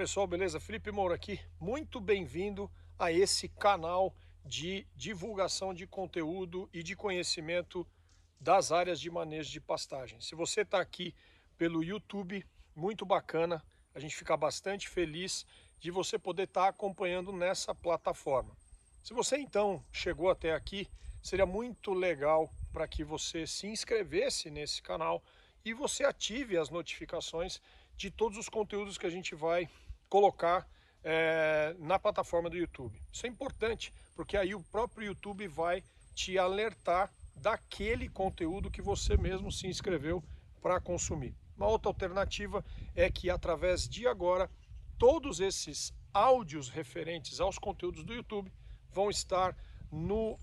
pessoal, beleza? Felipe Moura aqui. Muito bem-vindo a esse canal de divulgação de conteúdo e de conhecimento das áreas de manejo de pastagem. Se você está aqui pelo YouTube, muito bacana, a gente fica bastante feliz de você poder estar tá acompanhando nessa plataforma. Se você então chegou até aqui, seria muito legal para que você se inscrevesse nesse canal e você ative as notificações de todos os conteúdos que a gente vai colocar é, na plataforma do YouTube. Isso é importante, porque aí o próprio YouTube vai te alertar daquele conteúdo que você mesmo se inscreveu para consumir. Uma outra alternativa é que através de agora, todos esses áudios referentes aos conteúdos do YouTube vão estar no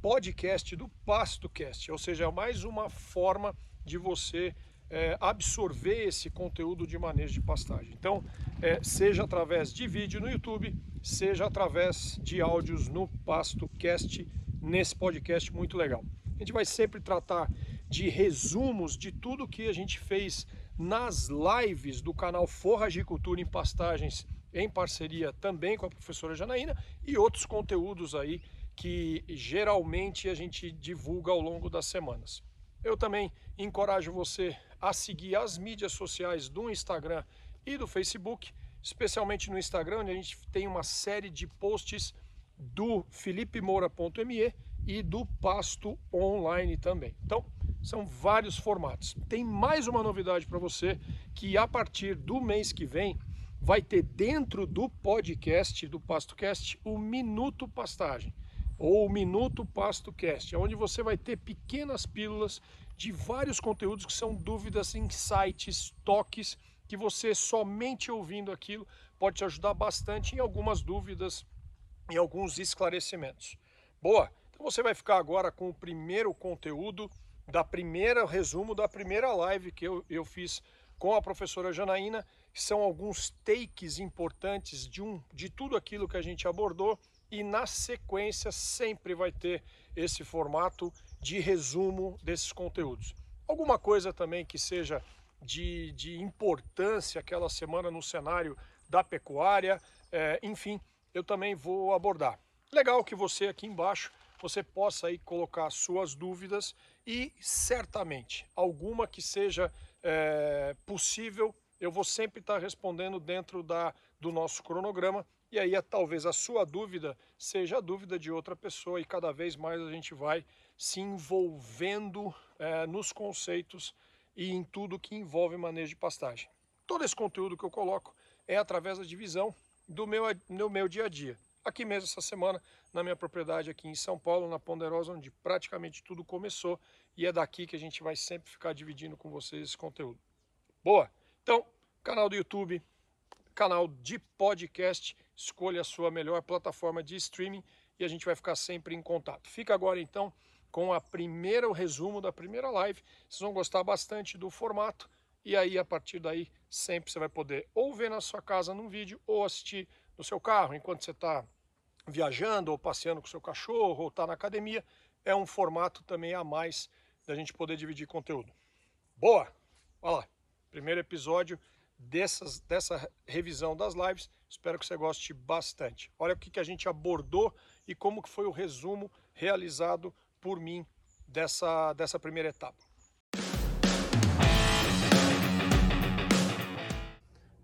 podcast do PastoCast, ou seja, é mais uma forma de você é, absorver esse conteúdo de manejo de pastagem. Então, é, seja através de vídeo no YouTube, seja através de áudios no PastoCast, nesse podcast muito legal. A gente vai sempre tratar de resumos de tudo que a gente fez nas lives do canal Forragicultura em Pastagens, em parceria também com a professora Janaína, e outros conteúdos aí que geralmente a gente divulga ao longo das semanas. Eu também encorajo você a seguir as mídias sociais do Instagram e do Facebook, especialmente no Instagram, onde a gente tem uma série de posts do felipemoura.me e do Pasto Online também. Então, são vários formatos. Tem mais uma novidade para você que a partir do mês que vem vai ter dentro do podcast do PastoCast o Minuto Pastagem ou o Minuto PastoCast, onde você vai ter pequenas pílulas de vários conteúdos que são dúvidas, insights, toques, que você somente ouvindo aquilo pode te ajudar bastante em algumas dúvidas, em alguns esclarecimentos. Boa, então você vai ficar agora com o primeiro conteúdo da primeira resumo da primeira live que eu, eu fiz com a professora Janaína, que são alguns takes importantes de, um, de tudo aquilo que a gente abordou e na sequência sempre vai ter esse formato de resumo desses conteúdos. Alguma coisa também que seja de, de importância aquela semana no cenário da pecuária, é, enfim, eu também vou abordar. Legal que você aqui embaixo você possa aí colocar suas dúvidas e certamente alguma que seja é, possível eu vou sempre estar respondendo dentro da, do nosso cronograma e aí talvez a sua dúvida seja a dúvida de outra pessoa e cada vez mais a gente vai se envolvendo é, nos conceitos e em tudo que envolve manejo de pastagem. Todo esse conteúdo que eu coloco é através da divisão do meu, do meu dia a dia. Aqui mesmo essa semana, na minha propriedade aqui em São Paulo, na Ponderosa, onde praticamente tudo começou, e é daqui que a gente vai sempre ficar dividindo com vocês esse conteúdo. Boa! Então, canal do YouTube, canal de podcast, escolha a sua melhor plataforma de streaming e a gente vai ficar sempre em contato. Fica agora então com a primeira o resumo da primeira live. Vocês vão gostar bastante do formato e aí a partir daí sempre você vai poder ou ver na sua casa num vídeo ou assistir no seu carro enquanto você está viajando ou passeando com seu cachorro ou está na academia. É um formato também a mais da gente poder dividir conteúdo. Boa! Olha lá, primeiro episódio dessas, dessa revisão das lives. Espero que você goste bastante. Olha o que, que a gente abordou e como que foi o resumo realizado por mim dessa, dessa primeira etapa.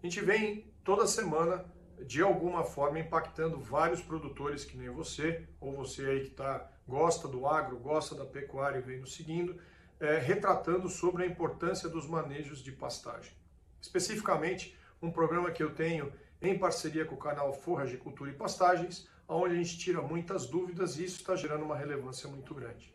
A gente vem toda semana, de alguma forma, impactando vários produtores que nem você, ou você aí que tá, gosta do agro, gosta da pecuária e vem nos seguindo, é, retratando sobre a importância dos manejos de pastagem. Especificamente, um programa que eu tenho em parceria com o canal Forragicultura e Pastagens, onde a gente tira muitas dúvidas e isso está gerando uma relevância muito grande.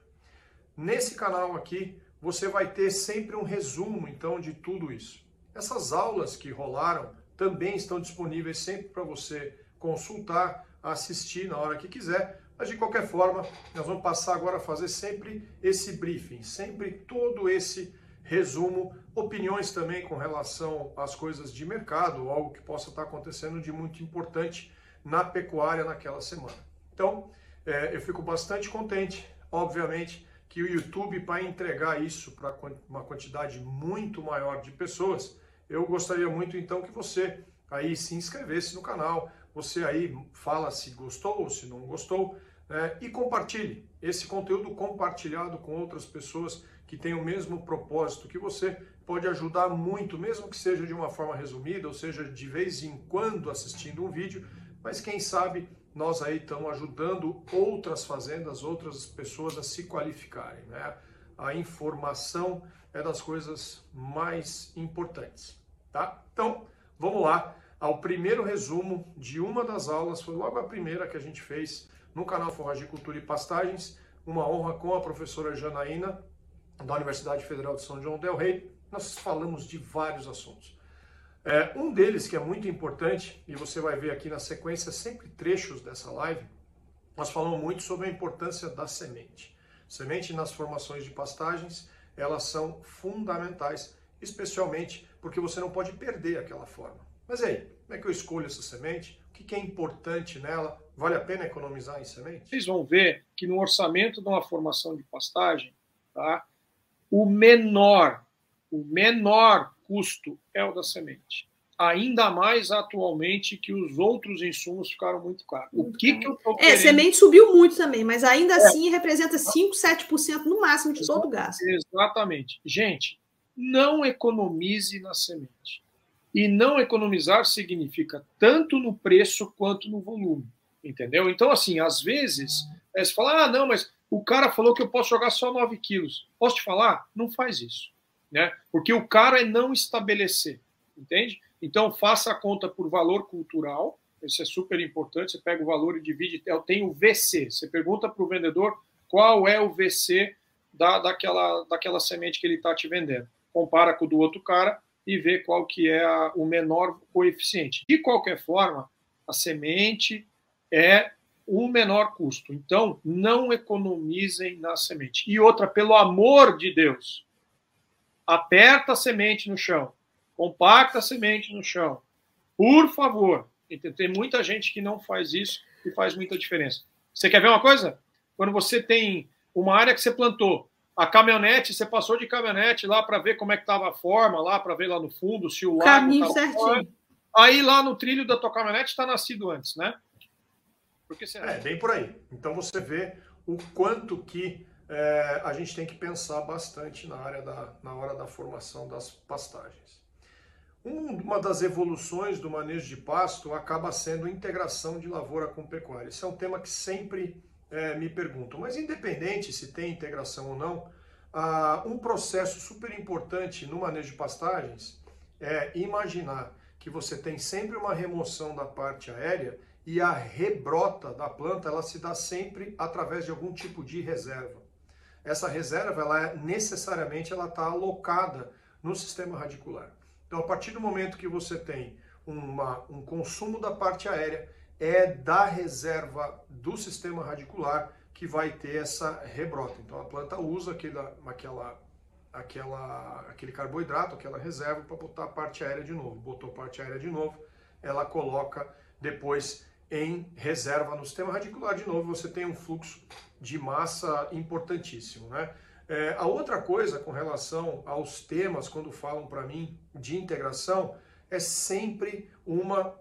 Nesse canal aqui, você vai ter sempre um resumo, então, de tudo isso. Essas aulas que rolaram também estão disponíveis sempre para você consultar, assistir na hora que quiser, mas de qualquer forma, nós vamos passar agora a fazer sempre esse briefing, sempre todo esse resumo, opiniões também com relação às coisas de mercado, algo que possa estar acontecendo de muito importante na pecuária naquela semana. Então, é, eu fico bastante contente, obviamente, que o YouTube, para entregar isso para uma quantidade muito maior de pessoas, eu gostaria muito então que você aí se inscrever-se no canal, você aí fala se gostou ou se não gostou, né? e compartilhe esse conteúdo compartilhado com outras pessoas que têm o mesmo propósito que você, pode ajudar muito, mesmo que seja de uma forma resumida, ou seja, de vez em quando assistindo um vídeo, mas quem sabe nós aí estamos ajudando outras fazendas, outras pessoas a se qualificarem. Né? A informação é das coisas mais importantes. Tá? Então, vamos lá ao primeiro resumo de uma das aulas, foi logo a primeira que a gente fez no canal Forragicultura e Pastagens, uma honra com a professora Janaína, da Universidade Federal de São João del Rei. Nós falamos de vários assuntos. É, um deles que é muito importante, e você vai ver aqui na sequência sempre trechos dessa live, nós falamos muito sobre a importância da semente. Semente nas formações de pastagens, elas são fundamentais, especialmente porque você não pode perder aquela forma. Mas aí, como é que eu escolho essa semente? O que é importante nela? Vale a pena economizar em semente? Vocês vão ver que no orçamento de uma formação de pastagem, tá, o menor, o menor custo é o da semente. Ainda mais atualmente que os outros insumos ficaram muito caros. O que, que eu É, semente subiu muito também, mas ainda é. assim representa 5, 7% no máximo de todo o gasto. Exatamente. Gente, não economize na semente. E não economizar significa tanto no preço quanto no volume. Entendeu? Então, assim, às vezes, é, você fala, ah, não, mas o cara falou que eu posso jogar só 9 quilos. Posso te falar? Não faz isso né? Porque o cara é não estabelecer, entende? Então faça a conta por valor cultural, isso é super importante. Você pega o valor e divide. Eu tenho o VC. Você pergunta para o vendedor qual é o VC da, daquela, daquela semente que ele está te vendendo. Compara com o do outro cara e vê qual que é a, o menor coeficiente. De qualquer forma, a semente é o menor custo. Então, não economizem na semente. E outra, pelo amor de Deus, aperta a semente no chão, compacta a semente no chão. Por favor. Tem muita gente que não faz isso e faz muita diferença. Você quer ver uma coisa? Quando você tem uma área que você plantou, a caminhonete, você passou de caminhonete lá para ver como é que estava a forma, lá para ver lá no fundo se o Caminho lago certinho. Aí lá no trilho da tua caminhonete está nascido antes, né? Você... É, bem por aí. Então você vê o quanto que é, a gente tem que pensar bastante na, área da, na hora da formação das pastagens. Uma das evoluções do manejo de pasto acaba sendo a integração de lavoura com pecuária. Esse é um tema que sempre é, me perguntam. Mas independente se tem integração ou não, um processo super importante no manejo de pastagens é imaginar que você tem sempre uma remoção da parte aérea e a rebrota da planta ela se dá sempre através de algum tipo de reserva essa reserva, ela é, necessariamente, ela está alocada no sistema radicular. Então, a partir do momento que você tem uma, um consumo da parte aérea, é da reserva do sistema radicular que vai ter essa rebrota. Então, a planta usa aquela, aquela, aquela, aquele carboidrato, aquela reserva, para botar a parte aérea de novo. Botou a parte aérea de novo, ela coloca depois em reserva no sistema radicular de novo, você tem um fluxo de massa importantíssimo. Né? É, a outra coisa com relação aos temas, quando falam para mim de integração, é sempre uma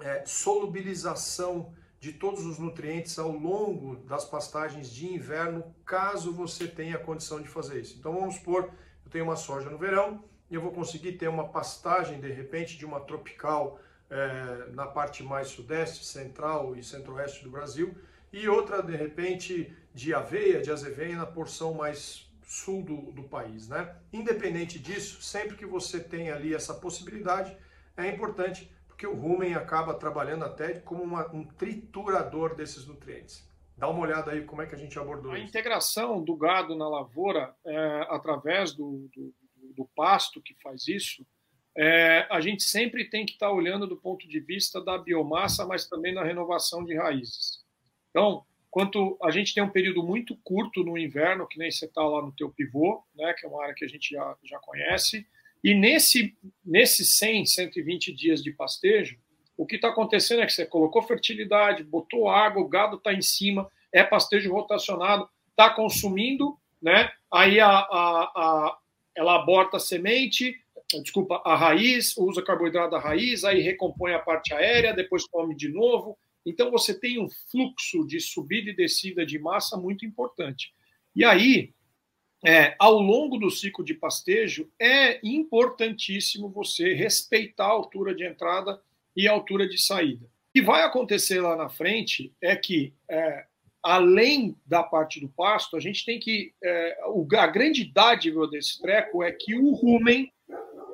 é, solubilização de todos os nutrientes ao longo das pastagens de inverno, caso você tenha condição de fazer isso. Então vamos supor, eu tenho uma soja no verão e eu vou conseguir ter uma pastagem de repente de uma tropical é, na parte mais sudeste, central e centro-oeste do Brasil, e outra, de repente, de aveia, de azeveia na porção mais sul do, do país. Né? Independente disso, sempre que você tem ali essa possibilidade, é importante porque o rumen acaba trabalhando até como uma, um triturador desses nutrientes. Dá uma olhada aí como é que a gente abordou a isso. A integração do gado na lavoura, é, através do, do, do, pasto que faz isso, é, a gente sempre tem que estar olhando do ponto de vista da biomassa, mas também na renovação de raízes. Então, quanto a gente tem um período muito curto no inverno, que nem você está lá no teu pivô, né, que é uma área que a gente já, já conhece, e nesse, nesses 100, 120 dias de pastejo, o que está acontecendo é que você colocou fertilidade, botou água, o gado está em cima, é pastejo rotacionado, está consumindo, né? aí a, a, a, ela aborta a semente, desculpa, a raiz, usa carboidrato da raiz, aí recompõe a parte aérea, depois come de novo. Então você tem um fluxo de subida e descida de massa muito importante. E aí, é, ao longo do ciclo de pastejo, é importantíssimo você respeitar a altura de entrada e a altura de saída. O que vai acontecer lá na frente é que, é, além da parte do pasto, a gente tem que. É, a grande dádiva desse treco é que o rumen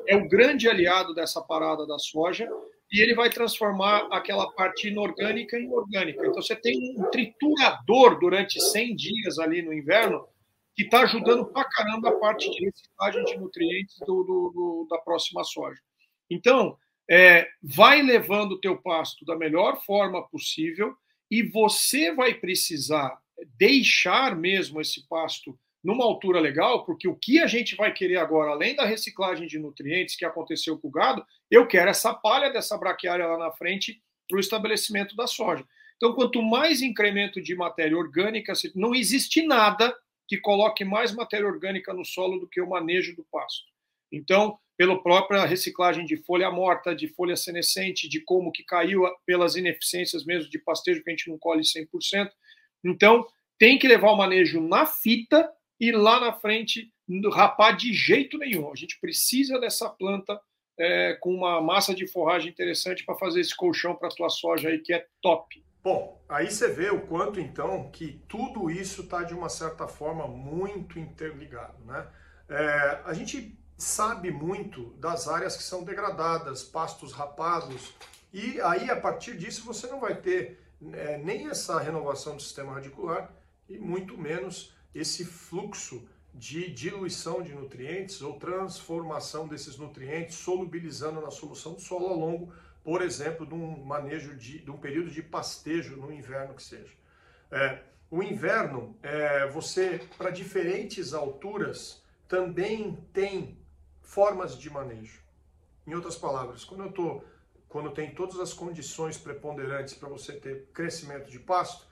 é o grande aliado dessa parada da soja e ele vai transformar aquela parte inorgânica em orgânica. Então, você tem um triturador durante 100 dias ali no inverno que está ajudando pra caramba a parte de reciclagem de nutrientes do, do, do da próxima soja. Então, é, vai levando o teu pasto da melhor forma possível e você vai precisar deixar mesmo esse pasto numa altura legal, porque o que a gente vai querer agora, além da reciclagem de nutrientes que aconteceu com o gado, eu quero essa palha dessa braquiária lá na frente para o estabelecimento da soja. Então, quanto mais incremento de matéria orgânica, não existe nada que coloque mais matéria orgânica no solo do que o manejo do pasto. Então, pela própria reciclagem de folha morta, de folha senescente, de como que caiu pelas ineficiências mesmo de pastejo que a gente não colhe 100%. Então, tem que levar o manejo na fita e lá na frente rapar de jeito nenhum. A gente precisa dessa planta é, com uma massa de forragem interessante para fazer esse colchão para a tua soja aí que é top. Bom, aí você vê o quanto então que tudo isso está de uma certa forma muito interligado, né? É, a gente sabe muito das áreas que são degradadas, pastos rapados, e aí a partir disso você não vai ter é, nem essa renovação do sistema radicular e muito menos esse fluxo de diluição de nutrientes ou transformação desses nutrientes, solubilizando na solução do solo ao longo, por exemplo, de um manejo de, de um período de pastejo no inverno que seja. É, o inverno, é, você para diferentes alturas também tem formas de manejo. Em outras palavras, quando eu tô, quando tem todas as condições preponderantes para você ter crescimento de pasto,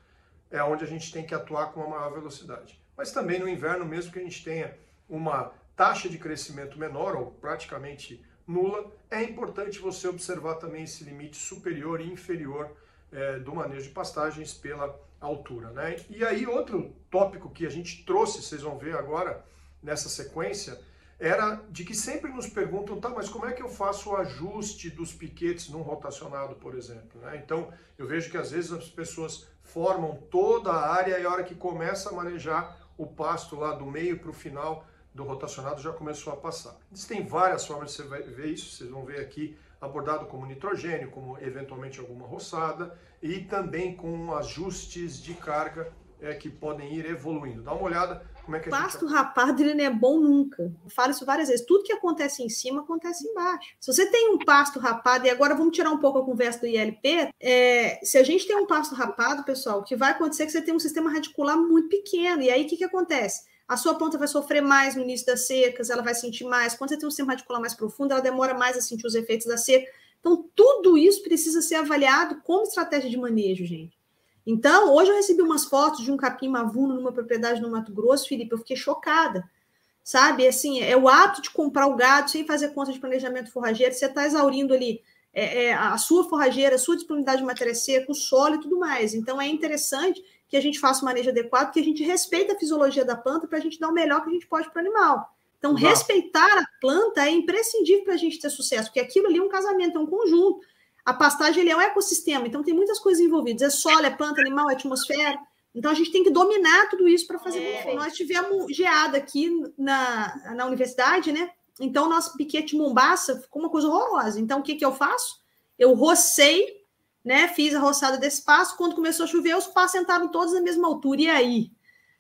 é onde a gente tem que atuar com uma maior velocidade mas também no inverno, mesmo que a gente tenha uma taxa de crescimento menor ou praticamente nula, é importante você observar também esse limite superior e inferior é, do manejo de pastagens pela altura. Né? E aí, outro tópico que a gente trouxe, vocês vão ver agora nessa sequência, era de que sempre nos perguntam, tá, mas como é que eu faço o ajuste dos piquetes num rotacionado, por exemplo? Né? Então, eu vejo que às vezes as pessoas formam toda a área e a hora que começa a manejar, o pasto lá do meio para o final do rotacionado já começou a passar. Existem várias formas de você ver isso, vocês vão ver aqui abordado como nitrogênio, como eventualmente alguma roçada e também com ajustes de carga é, que podem ir evoluindo. Dá uma olhada como é que Pasto gente... rapado ele não é bom nunca. Eu falo isso várias vezes. Tudo que acontece em cima acontece embaixo. Se você tem um pasto rapado, e agora vamos tirar um pouco a conversa do ILP, é, se a gente tem um pasto rapado, pessoal, o que vai acontecer é que você tem um sistema radicular muito pequeno. E aí o que, que acontece? A sua planta vai sofrer mais no início das secas, ela vai sentir mais. Quando você tem um sistema radicular mais profundo, ela demora mais a sentir os efeitos da seca. Então, tudo isso precisa ser avaliado como estratégia de manejo, gente. Então, hoje eu recebi umas fotos de um capim mavuno numa propriedade no Mato Grosso, Felipe, eu fiquei chocada. Sabe, assim, é o ato de comprar o gado sem fazer conta de planejamento forrageiro, você está exaurindo ali é, é, a sua forrageira, a sua disponibilidade de matéria seca, o solo e tudo mais. Então, é interessante que a gente faça o manejo adequado, que a gente respeite a fisiologia da planta para a gente dar o melhor que a gente pode para o animal. Então, respeitar a planta é imprescindível para a gente ter sucesso, porque aquilo ali é um casamento, é um conjunto. A pastagem ele é um ecossistema, então tem muitas coisas envolvidas. É solo, é planta, animal, é atmosfera. Então a gente tem que dominar tudo isso para fazer é. bem Nós tivemos geada aqui na, na universidade, né? Então nosso piquete Mombaça ficou uma coisa horrorosa. Então o que, que eu faço? Eu rocei, né? Fiz a roçada desse passo. Quando começou a chover, os passos sentaram todos na mesma altura. E aí?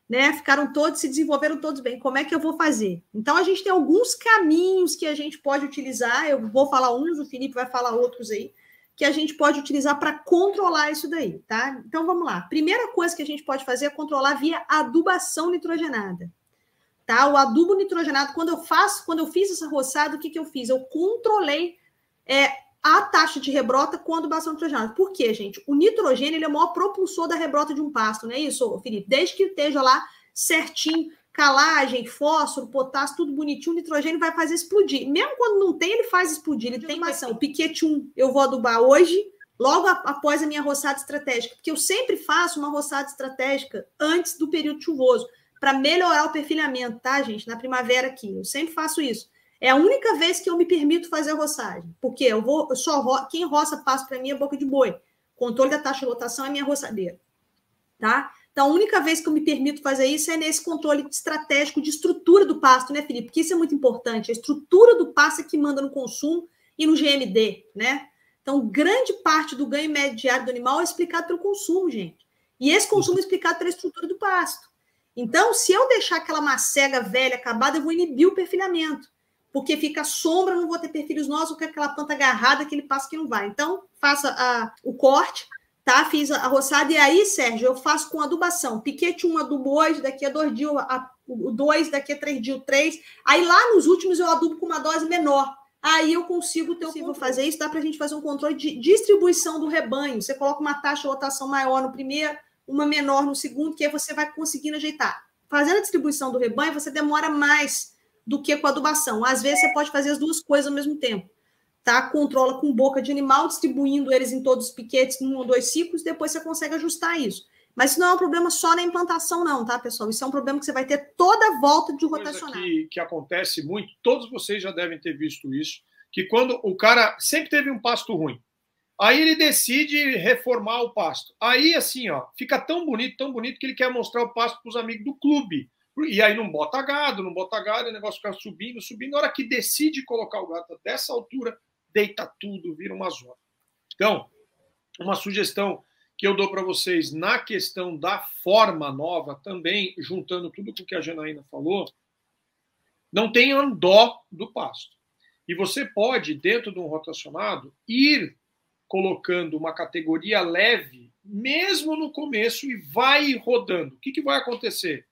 Né, ficaram todos, se desenvolveram todos bem. Como é que eu vou fazer? Então, a gente tem alguns caminhos que a gente pode utilizar. Eu vou falar uns, o Felipe vai falar outros aí, que a gente pode utilizar para controlar isso daí, tá? Então vamos lá. Primeira coisa que a gente pode fazer é controlar via adubação nitrogenada. Tá? O adubo nitrogenado, quando eu faço, quando eu fiz essa roçada, o que, que eu fiz? Eu controlei é, a taxa de rebrota com adubação nitrogenada. Por quê, gente? O nitrogênio ele é o maior propulsor da rebrota de um pasto, não é isso, Felipe? Desde que esteja lá certinho calagem, fósforo, potássio, tudo bonitinho, nitrogênio vai fazer explodir. Mesmo quando não tem, ele faz explodir, ele tem uma ação. Piquete 1, eu vou adubar hoje, logo após a minha roçada estratégica, porque eu sempre faço uma roçada estratégica antes do período chuvoso, para melhorar o perfilhamento, tá, gente? Na primavera aqui, eu sempre faço isso. É a única vez que eu me permito fazer a roçagem, porque eu vou, eu só ro, quem roça passo para mim é boca de boi. Controle da taxa de lotação é minha roçadeira, tá? Então, a única vez que eu me permito fazer isso é nesse controle estratégico de estrutura do pasto, né, Felipe? Porque isso é muito importante. A estrutura do pasto é que manda no consumo e no GMD, né? Então, grande parte do ganho médio diário do animal é explicado pelo consumo, gente. E esse consumo é explicado pela estrutura do pasto. Então, se eu deixar aquela macega velha acabada, eu vou inibir o perfilhamento. Porque fica sombra, não vou ter perfilhos novos, com aquela planta agarrada, aquele passo que não vai. Então, faça a, o corte, tá? Fiz a roçada, e aí, Sérgio, eu faço com adubação. Piquete um adubo hoje, daqui a dois dias, a, o dois, daqui a três dias, o três. Aí lá nos últimos eu adubo com uma dose menor aí eu consigo ter o fazer isso, dá para a gente fazer um controle de distribuição do rebanho. Você coloca uma taxa de rotação maior no primeiro, uma menor no segundo, que aí você vai conseguindo ajeitar. Fazendo a distribuição do rebanho, você demora mais do que com a adubação. Às vezes você pode fazer as duas coisas ao mesmo tempo. Tá? Controla com boca de animal, distribuindo eles em todos os piquetes, num ou dois ciclos, depois você consegue ajustar isso. Mas isso não é um problema só na implantação, não, tá, pessoal? Isso é um problema que você vai ter toda a volta de rotacionar. Que, que acontece muito, todos vocês já devem ter visto isso, que quando o cara sempre teve um pasto ruim, aí ele decide reformar o pasto. Aí, assim, ó, fica tão bonito, tão bonito, que ele quer mostrar o pasto para os amigos do clube. E aí não bota gado, não bota gado, o negócio fica subindo, subindo. Na hora que decide colocar o gado dessa altura, deita tudo, vira uma zona. Então, uma sugestão que eu dou para vocês na questão da forma nova, também juntando tudo com que a Janaína falou, não tenham dó do pasto. E você pode, dentro de um rotacionado, ir colocando uma categoria leve, mesmo no começo, e vai rodando. O que, que vai acontecer?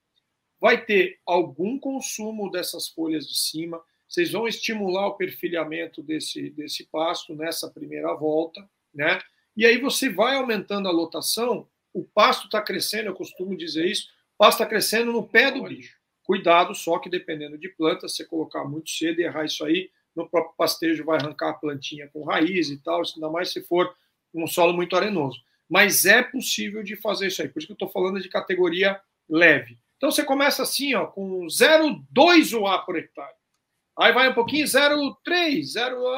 Vai ter algum consumo dessas folhas de cima, vocês vão estimular o perfilhamento desse, desse pasto nessa primeira volta, né? E aí você vai aumentando a lotação, o pasto está crescendo, eu costumo dizer isso, o pasto está crescendo no pé do bicho. Cuidado, só que dependendo de planta, você colocar muito cedo e errar isso aí, no próprio pastejo vai arrancar a plantinha com raiz e tal, ainda mais se for um solo muito arenoso. Mas é possível de fazer isso aí, por isso que eu estou falando de categoria leve. Então você começa assim, ó, com 0,2 UA por hectare. Aí vai um pouquinho, 0,3, 0,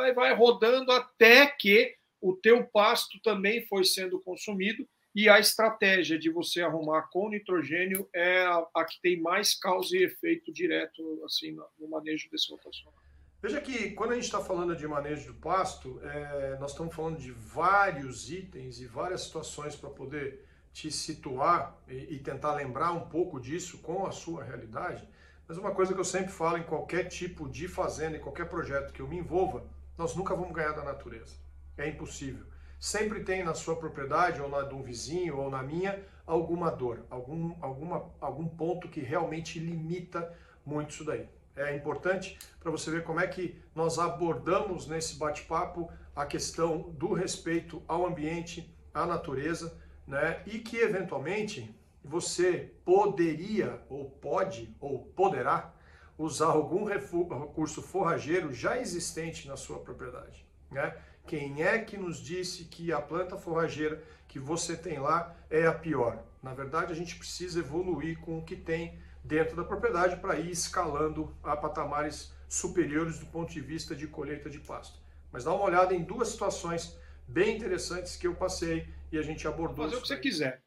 aí vai rodando até que o teu pasto também foi sendo consumido e a estratégia de você arrumar com nitrogênio é a, a que tem mais causa e efeito direto assim no, no manejo desse rotacional. Veja que quando a gente está falando de manejo do pasto, é, nós estamos falando de vários itens e várias situações para poder te situar e, e, tentar lembrar um pouco disso com a sua realidade. Mas uma coisa que eu sempre falo em qualquer tipo de fazenda, em qualquer projeto que eu me envolva, nós nunca vamos ganhar da natureza. É impossível. Sempre tem na sua propriedade, ou na de um vizinho, ou na minha, alguma dor, algum, alguma, algum ponto que realmente limita muito isso daí. É importante para você ver como é que nós abordamos nesse bate-papo a questão do respeito ao ambiente, à natureza, né? E que eventualmente você poderia, ou pode, ou poderá usar algum recurso forrageiro já existente na sua propriedade, né? Quem é que nos disse que a planta forrageira que você tem lá é a pior? Na verdade, a gente precisa evoluir com o que tem dentro da propriedade para ir escalando a patamares superiores do ponto de vista de colheita de pasto. Mas dá uma olhada em duas situações bem interessantes que eu passei e a gente abordou. Fazer o que você quiser.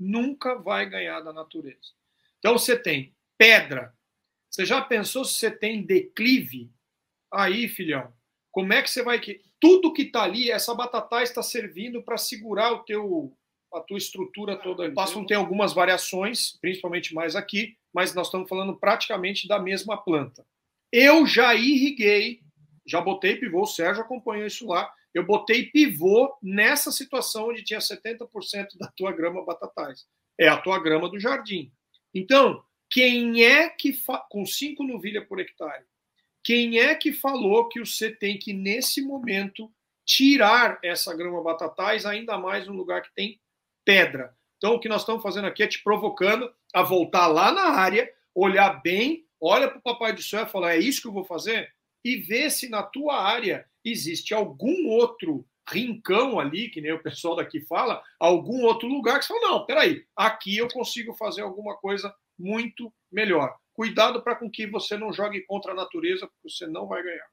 Nunca vai ganhar da natureza. Então você tem pedra. Você já pensou se você tem declive? Aí, filhão, como é que você vai tudo que está ali, essa batata está servindo para segurar o teu, a tua estrutura toda. O pasto tem algumas variações, principalmente mais aqui, mas nós estamos falando praticamente da mesma planta. Eu já irriguei, já botei pivô, o Sérgio acompanhou isso lá. Eu botei pivô nessa situação onde tinha 70% da tua grama batatais. É a tua grama do jardim. Então, quem é que com 5 novilhas por hectare quem é que falou que você tem que, nesse momento, tirar essa grama batatais, ainda mais num lugar que tem pedra? Então, o que nós estamos fazendo aqui é te provocando a voltar lá na área olhar bem, olha para o Papai do Céu e falar: é isso que eu vou fazer? E ver se na tua área existe algum outro rincão ali, que nem o pessoal daqui fala, algum outro lugar que você fala: não, peraí, aqui eu consigo fazer alguma coisa muito melhor. Cuidado para com que você não jogue contra a natureza, porque você não vai ganhar.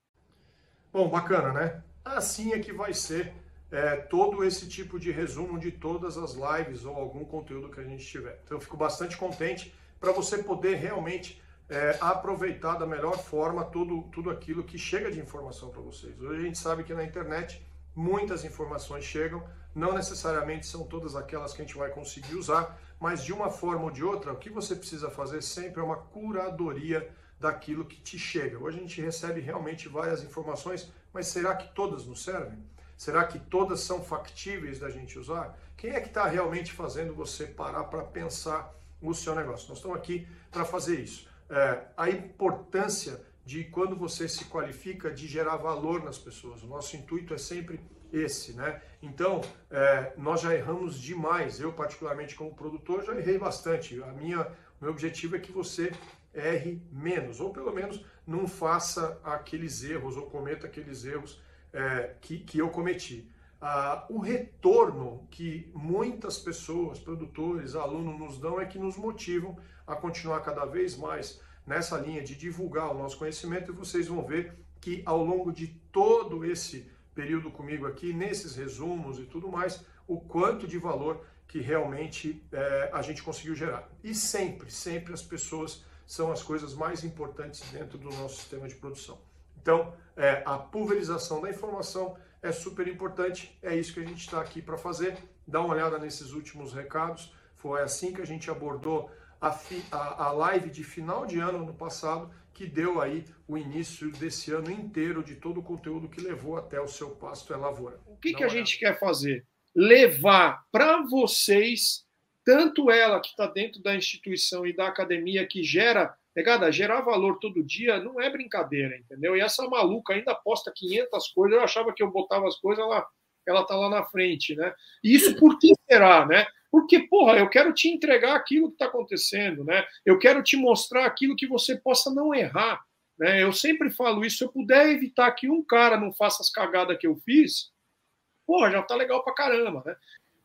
Bom, bacana, né? Assim é que vai ser é, todo esse tipo de resumo de todas as lives ou algum conteúdo que a gente tiver. Então eu fico bastante contente para você poder realmente é, aproveitar da melhor forma tudo, tudo aquilo que chega de informação para vocês. Hoje a gente sabe que na internet muitas informações chegam, não necessariamente são todas aquelas que a gente vai conseguir usar, mas de uma forma ou de outra, o que você precisa fazer sempre é uma curadoria daquilo que te chega. Hoje a gente recebe realmente várias informações, mas será que todas nos servem? Será que todas são factíveis da gente usar? Quem é que está realmente fazendo você parar para pensar o seu negócio? Nós estamos aqui para fazer isso. É, a importância de quando você se qualifica de gerar valor nas pessoas. O nosso intuito é sempre esse, né? Então, é, nós já erramos demais. Eu, particularmente, como produtor, já errei bastante. A minha, meu objetivo é que você erre menos, ou pelo menos não faça aqueles erros ou cometa aqueles erros é, que, que eu cometi. Ah, o retorno que muitas pessoas, produtores, alunos nos dão é que nos motivam a continuar cada vez mais nessa linha de divulgar o nosso conhecimento e vocês vão ver que ao longo de todo esse período comigo aqui, nesses resumos e tudo mais, o quanto de valor que realmente é, a gente conseguiu gerar. E sempre, sempre as pessoas são as coisas mais importantes dentro do nosso sistema de produção. Então, é, a pulverização da informação é super importante, é isso que a gente está aqui para fazer. Dá uma olhada nesses últimos recados, foi assim que a gente abordou a, fi, a, a live de final de ano no passado, que deu aí o início desse ano inteiro de todo o conteúdo que levou até o seu pasto é lavoura. O que, que a gente quer fazer? Levar para vocês, tanto ela que está dentro da instituição e da academia, que gera Pegada, gerar valor todo dia não é brincadeira, entendeu? E essa maluca ainda posta 500 coisas, eu achava que eu botava as coisas, ela, ela tá lá na frente, né? E isso por que será, né? Porque, porra, eu quero te entregar aquilo que está acontecendo, né? Eu quero te mostrar aquilo que você possa não errar, né? Eu sempre falo isso, se eu puder evitar que um cara não faça as cagadas que eu fiz, porra, já tá legal pra caramba, né?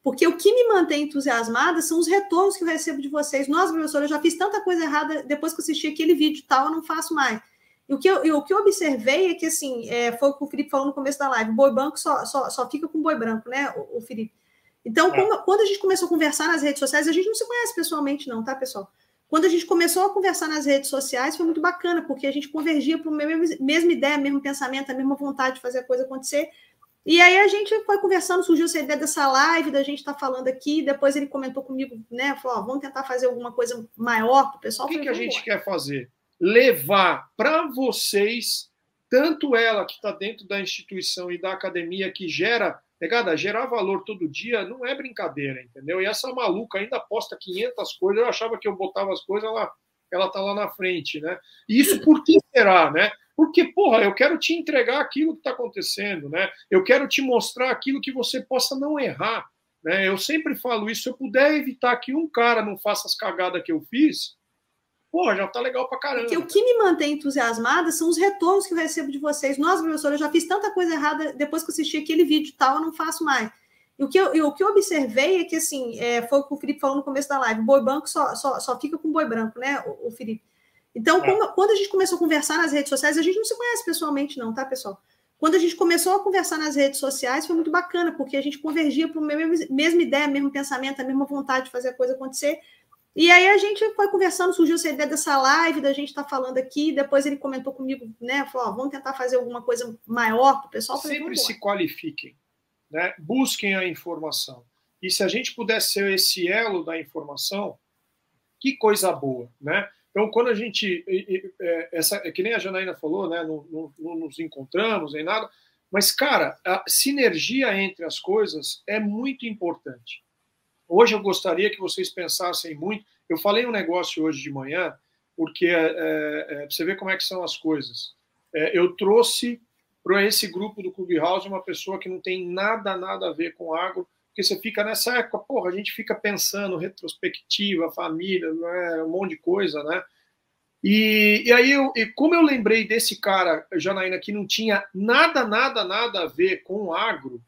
Porque o que me mantém entusiasmada são os retornos que eu recebo de vocês. Nossa, professora, eu já fiz tanta coisa errada depois que assisti aquele vídeo tal, eu não faço mais. E o que eu, o que eu observei é que, assim, é, foi o que o Felipe falou no começo da live, boi branco só, só, só fica com boi branco, né, o, o Felipe? Então, é. como, quando a gente começou a conversar nas redes sociais, a gente não se conhece pessoalmente não, tá, pessoal? Quando a gente começou a conversar nas redes sociais, foi muito bacana, porque a gente convergia para a mesma ideia, mesmo pensamento, a mesma vontade de fazer a coisa acontecer, e aí a gente foi conversando, surgiu essa ideia dessa live, da gente estar tá falando aqui, depois ele comentou comigo, né? Falou, ó, vamos tentar fazer alguma coisa maior para o pessoal. O que, que a gente quer fazer? Levar para vocês, tanto ela que está dentro da instituição e da academia, que gera, pegada, gerar valor todo dia, não é brincadeira, entendeu? E essa maluca ainda posta 500 coisas, eu achava que eu botava as coisas, ela, ela tá lá na frente, né? E isso por que será, né? Porque, porra, eu quero te entregar aquilo que está acontecendo, né? Eu quero te mostrar aquilo que você possa não errar. Né? Eu sempre falo isso, se eu puder evitar que um cara não faça as cagadas que eu fiz, porra, já tá legal pra caramba. Porque o que me mantém entusiasmada são os retornos que eu recebo de vocês. Nossa, professora, eu já fiz tanta coisa errada depois que assisti aquele vídeo tal, eu não faço mais. E o que eu, o que eu observei é que, assim, é, foi o que o Felipe falou no começo da live, boi branco só, só, só fica com boi branco, né, o, o Felipe? Então, é. como, quando a gente começou a conversar nas redes sociais, a gente não se conhece pessoalmente, não, tá, pessoal? Quando a gente começou a conversar nas redes sociais, foi muito bacana, porque a gente convergia para a mesma ideia, mesmo pensamento, a mesma vontade de fazer a coisa acontecer. E aí a gente foi conversando, surgiu essa ideia dessa live, da gente estar tá falando aqui, depois ele comentou comigo, né? Falou, ó, vamos tentar fazer alguma coisa maior para o pessoal. Sempre se qualifiquem, né? Busquem a informação. E se a gente pudesse ser esse elo da informação, que coisa boa, né? Então, quando a gente. É, essa, é que nem a Janaína falou, né? Não, não, não, nos encontramos nem nada. Mas, cara, a sinergia entre as coisas é muito importante. Hoje eu gostaria que vocês pensassem muito. Eu falei um negócio hoje de manhã, porque é, é, você vê como é que são as coisas. É, eu trouxe para esse grupo do Clubhouse uma pessoa que não tem nada, nada a ver com agro, porque você fica nessa época, porra, a gente fica pensando retrospectiva, família, né, um monte de coisa, né? E, e aí, eu, e como eu lembrei desse cara, Janaína, que não tinha nada, nada, nada a ver com o agro,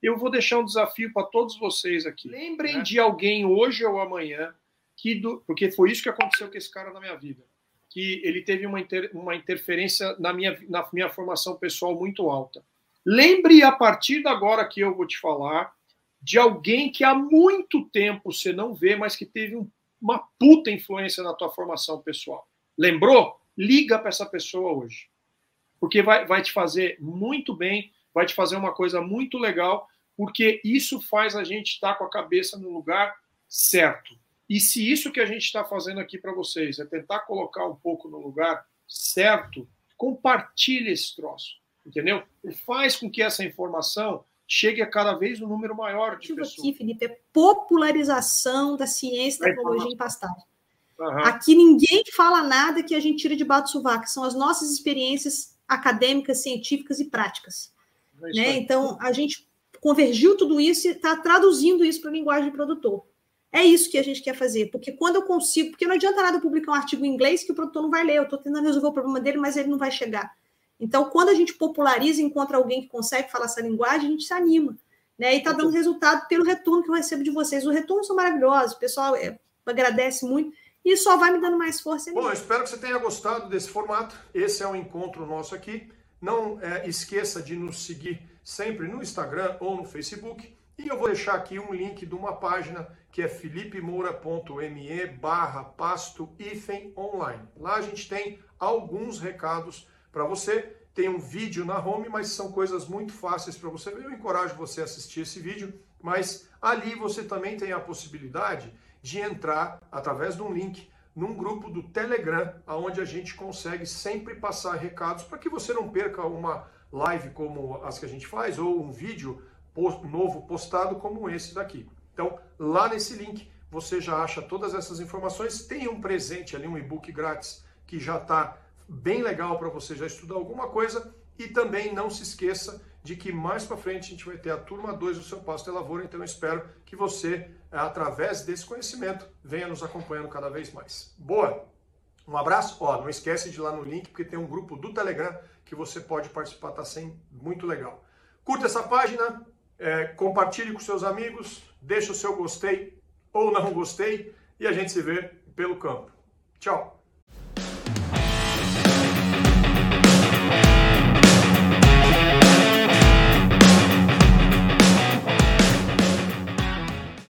eu vou deixar um desafio para todos vocês aqui. Lembrem né? de alguém hoje ou amanhã que do, porque foi isso que aconteceu com esse cara na minha vida, que ele teve uma, inter, uma interferência na minha, na minha formação pessoal muito alta. Lembre a partir de agora que eu vou te falar de alguém que há muito tempo você não vê, mas que teve um, uma puta influência na tua formação pessoal. Lembrou? Liga para essa pessoa hoje. Porque vai, vai te fazer muito bem, vai te fazer uma coisa muito legal, porque isso faz a gente estar com a cabeça no lugar certo. E se isso que a gente está fazendo aqui para vocês é tentar colocar um pouco no lugar certo, compartilhe esse troço, entendeu? E faz com que essa informação chegue a cada vez um número maior de pessoas. Aqui, Felipe, é popularização da ciência e tecnologia em pastagem. Uhum. Aqui ninguém fala nada que a gente tira de sovaco, são as nossas experiências acadêmicas, científicas e práticas. É né? Então, a gente convergiu tudo isso e está traduzindo isso para a linguagem do produtor. É isso que a gente quer fazer, porque quando eu consigo, porque não adianta nada publicar um artigo em inglês que o produtor não vai ler, eu estou tentando resolver o problema dele, mas ele não vai chegar. Então, quando a gente populariza e encontra alguém que consegue falar essa linguagem, a gente se anima. Né? E está dando resultado pelo retorno que eu recebo de vocês. Os retornos são maravilhosos, o pessoal é, agradece muito e só vai me dando mais força. Bom, eu espero que você tenha gostado desse formato. Esse é um encontro nosso aqui. Não é, esqueça de nos seguir sempre no Instagram ou no Facebook. E eu vou deixar aqui um link de uma página que é filipemoura.me barra pasto online. Lá a gente tem alguns recados para você. Tem um vídeo na home, mas são coisas muito fáceis para você ver. Eu encorajo você a assistir esse vídeo, mas ali você também tem a possibilidade de entrar através de um link num grupo do Telegram, onde a gente consegue sempre passar recados para que você não perca uma live como as que a gente faz ou um vídeo novo postado como esse daqui. Então, lá nesse link você já acha todas essas informações. Tem um presente ali, um e-book grátis que já está bem legal para você já estudar alguma coisa. E também não se esqueça de que mais para frente a gente vai ter a turma 2 do seu Pasto e Lavoura, então eu espero que você, através desse conhecimento, venha nos acompanhando cada vez mais. Boa! Um abraço, ó, não esquece de ir lá no link, porque tem um grupo do Telegram que você pode participar, tá sem muito legal. Curta essa página, é, compartilhe com seus amigos, deixe o seu gostei ou não gostei e a gente se vê pelo campo. Tchau!